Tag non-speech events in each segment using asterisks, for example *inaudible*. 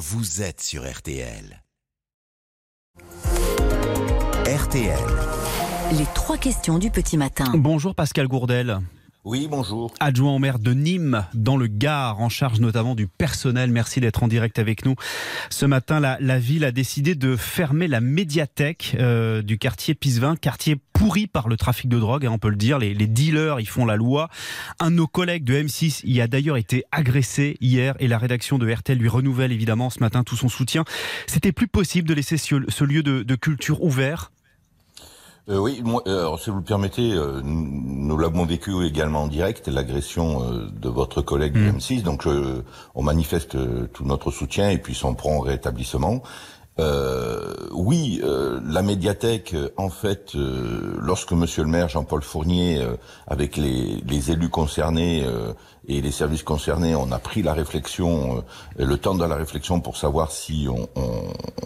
vous êtes sur RTL. RTL. Les trois questions du petit matin. Bonjour Pascal Gourdel. Oui, bonjour. Adjoint au maire de Nîmes, dans le Gard, en charge notamment du personnel. Merci d'être en direct avec nous. Ce matin, la, la ville a décidé de fermer la médiathèque euh, du quartier Pisevin, quartier pourri par le trafic de drogue, hein, on peut le dire. Les, dealers, ils font la loi. Un de nos collègues de M6 y a d'ailleurs été agressé hier et la rédaction de RTL lui renouvelle évidemment ce matin tout son soutien. C'était plus possible de laisser ce, lieu de culture ouvert euh, oui, moi, alors, si vous le permettez, euh, nous l'avons vécu également en direct, l'agression euh, de votre collègue Mm. du M6. Donc, euh, on manifeste tout notre soutien et puis son prompt rétablissement. Euh, oui, euh, la médiathèque, euh, en fait, euh, lorsque Monsieur le maire Jean-Paul Fournier, euh, avec les, les élus concernés euh, et les services concernés, on a pris la réflexion, euh, le temps de la réflexion pour savoir si on, on,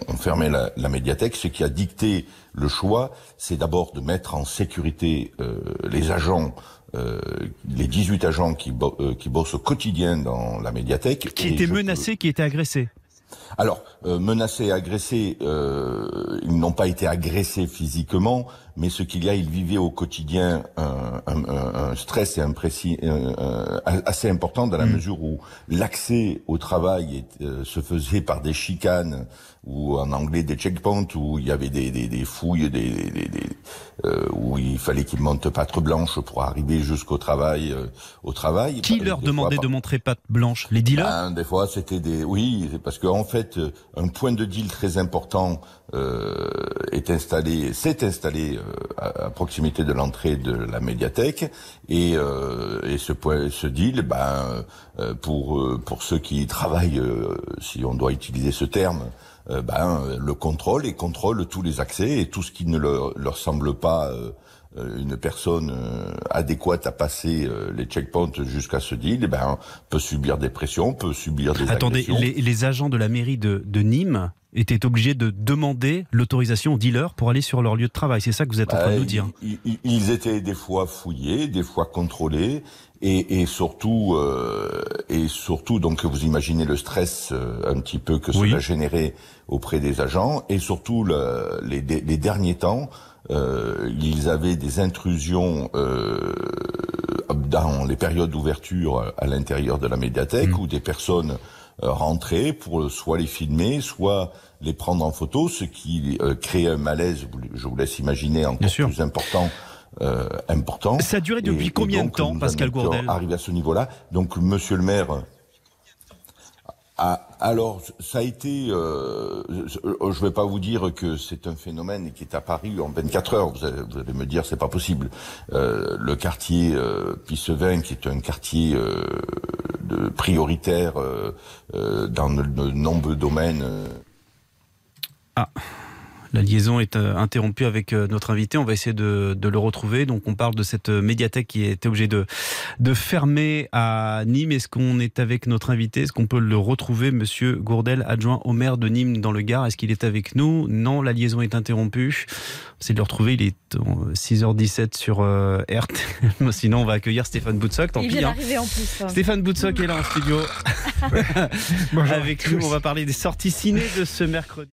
on fermait la, la médiathèque. Ce qui a dicté le choix, c'est d'abord de mettre en sécurité euh, les agents. Euh, les 18 agents qui, bo euh, qui bossent au quotidien dans la médiathèque. Qui étaient menacés, qui étaient agressés. Alors, euh, menacés et agressés, euh, ils n'ont pas été agressés physiquement, mais ce qu'il y a, ils vivaient au quotidien un, un- un- stress et un précis, un- un- assez important dans la mesure où l'accès au travail est, euh, se faisait par des chicanes ou en anglais des checkpoints où il y avait des, des, des fouilles, des, des- euh, où il fallait qu'ils montent patte blanche pour arriver jusqu'au travail. euh, au travail. Qui Des leur demandait de montrer patte blanche Les dealers? Ben, des fois, c'était des. Oui, parce qu'en fait, euh, un point de deal très important euh, est installé, s'est installé euh, à, à proximité de l'entrée de la médiathèque, et, euh, et ce point, ce deal, ben, pour pour ceux qui travaillent, si on doit utiliser ce terme. ben, le contrôle et contrôle tous les accès et tout ce qui ne leur, leur semble pas euh, une personne euh, adéquate à passer euh, les checkpoints jusqu'à ce deal, eh ben, peut subir des pressions, peut subir des Attendez, agressions. les, les agents de la mairie de, de Nîmes étaient obligés de demander l'autorisation aux dealers pour aller sur leur lieu de travail. C'est ça que vous êtes en train de Bah, nous dire. ils, étaient des fois fouillés, des fois contrôlés, et, et surtout, euh, et surtout, donc vous imaginez le stress euh, un petit peu que Oui. cela générait auprès des agents, et surtout le- les, les derniers temps, euh, ils avaient des intrusions euh, dans les périodes d'ouverture à l'intérieur de la médiathèque Mm. où des personnes euh, rentraient pour soit les filmer, soit les prendre en photo, ce qui euh, créait un malaise, je vous laisse imaginer, encore plus important. euh, important. Ça a duré depuis Et- et combien de temps, Pascal Gourdel? Arrivé à ce niveau-là. Donc, monsieur le maire, alors, ça a été, euh, je ne vais pas vous dire que c'est un phénomène qui est apparu en 24 heures. Vous allez, vous allez me dire, c'est pas possible. Euh, le quartier euh, Pissevin, qui est un quartier euh, de prioritaire euh, euh, dans de, nombreux domaines. euh, La liaison est euh, interrompue avec euh, notre invité. On va essayer de, de le retrouver. Donc, on parle de cette euh, médiathèque qui était obligée de, de fermer à Nîmes. Est-ce qu'on est avec notre invité? Est-ce qu'on peut le retrouver, Monsieur Gourdel, adjoint au maire de Nîmes dans le Gard? Est-ce qu'il est avec nous? Non, la liaison est interrompue. On essaie de le retrouver. Il est euh, 6h17 sur euh. *laughs* Sinon, on va accueillir Stéphane Boutsock. Tant Il pis. vient hein. d'arriver en plus. hein. Stéphane Boutsock est là en studio. *laughs* avec nous, on va parler des sorties ciné de ce mercredi.